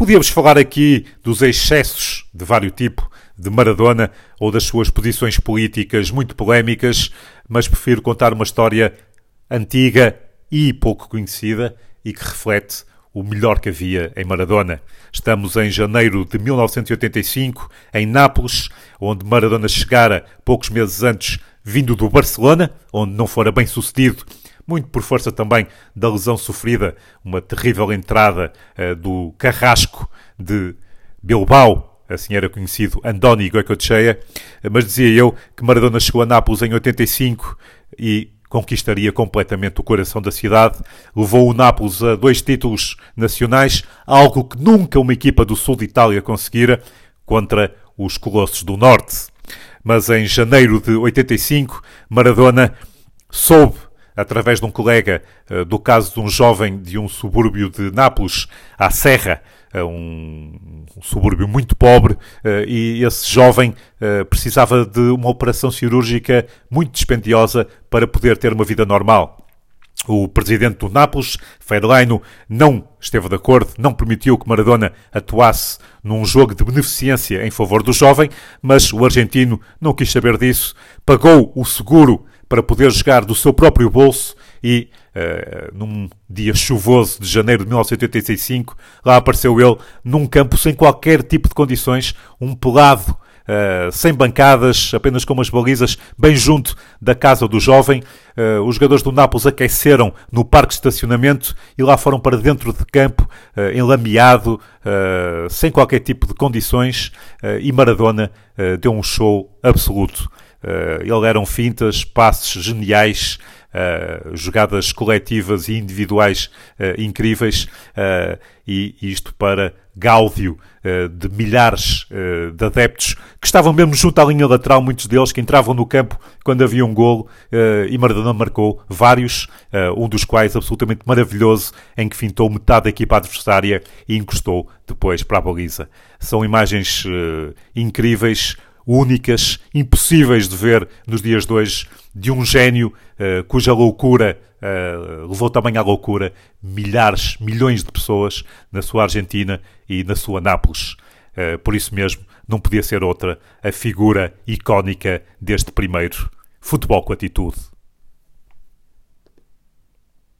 Podíamos falar aqui dos excessos de vários tipos de Maradona ou das suas posições políticas muito polémicas, mas prefiro contar uma história antiga e pouco conhecida e que reflete o melhor que havia em Maradona. Estamos em janeiro de 1985, em Nápoles, onde Maradona chegara poucos meses antes, vindo do Barcelona, onde não fora bem sucedido, muito por força também da lesão sofrida, uma terrível entrada uh, do Carrasco de Bilbao, assim era conhecido Andoni Goicoechea, mas dizia eu que Maradona chegou a Nápoles em 85 e conquistaria completamente o coração da cidade, levou o Nápoles a dois títulos nacionais, algo que nunca uma equipa do sul de Itália conseguira contra os Colossos do Norte. Mas em janeiro de 85, Maradona soube, através de um colega, eh, do caso de um jovem de um subúrbio de Nápoles, à Serra, um, um subúrbio muito pobre, uh, e esse jovem precisava de uma operação cirúrgica muito dispendiosa para poder ter uma vida normal. O presidente do Nápoles, Federlino, não esteve de acordo, não permitiu que Maradona atuasse num jogo de beneficência em favor do jovem, mas o argentino não quis saber disso, pagou o seguro para poder jogar do seu próprio bolso e uh, num dia chuvoso de janeiro de 1985, lá apareceu ele num campo sem qualquer tipo de condições, um pelado, uh, sem bancadas, apenas com umas balizas, bem junto da casa do jovem. Uh, os jogadores do Nápoles aqueceram no parque de estacionamento e lá foram para dentro de campo, enlameado, sem qualquer tipo de condições, e Maradona deu um show absoluto. Ele eram fintas, passes geniais, uh, jogadas coletivas e individuais uh, incríveis, uh, e isto para gáudio de milhares de adeptos que estavam mesmo junto à linha lateral, muitos deles que entravam no campo quando havia um golo, e Maradona marcou vários, um dos quais absolutamente maravilhoso, em que fintou metade da equipa adversária e encostou depois para a baliza. São imagens incríveis, únicas, impossíveis de ver nos dias de hoje, de um gênio uh, cuja loucura uh, levou também à loucura milhares, milhões de pessoas na sua Argentina e na sua Nápoles. Uh, por isso mesmo, não podia ser outra a figura icónica deste primeiro futebol com atitude.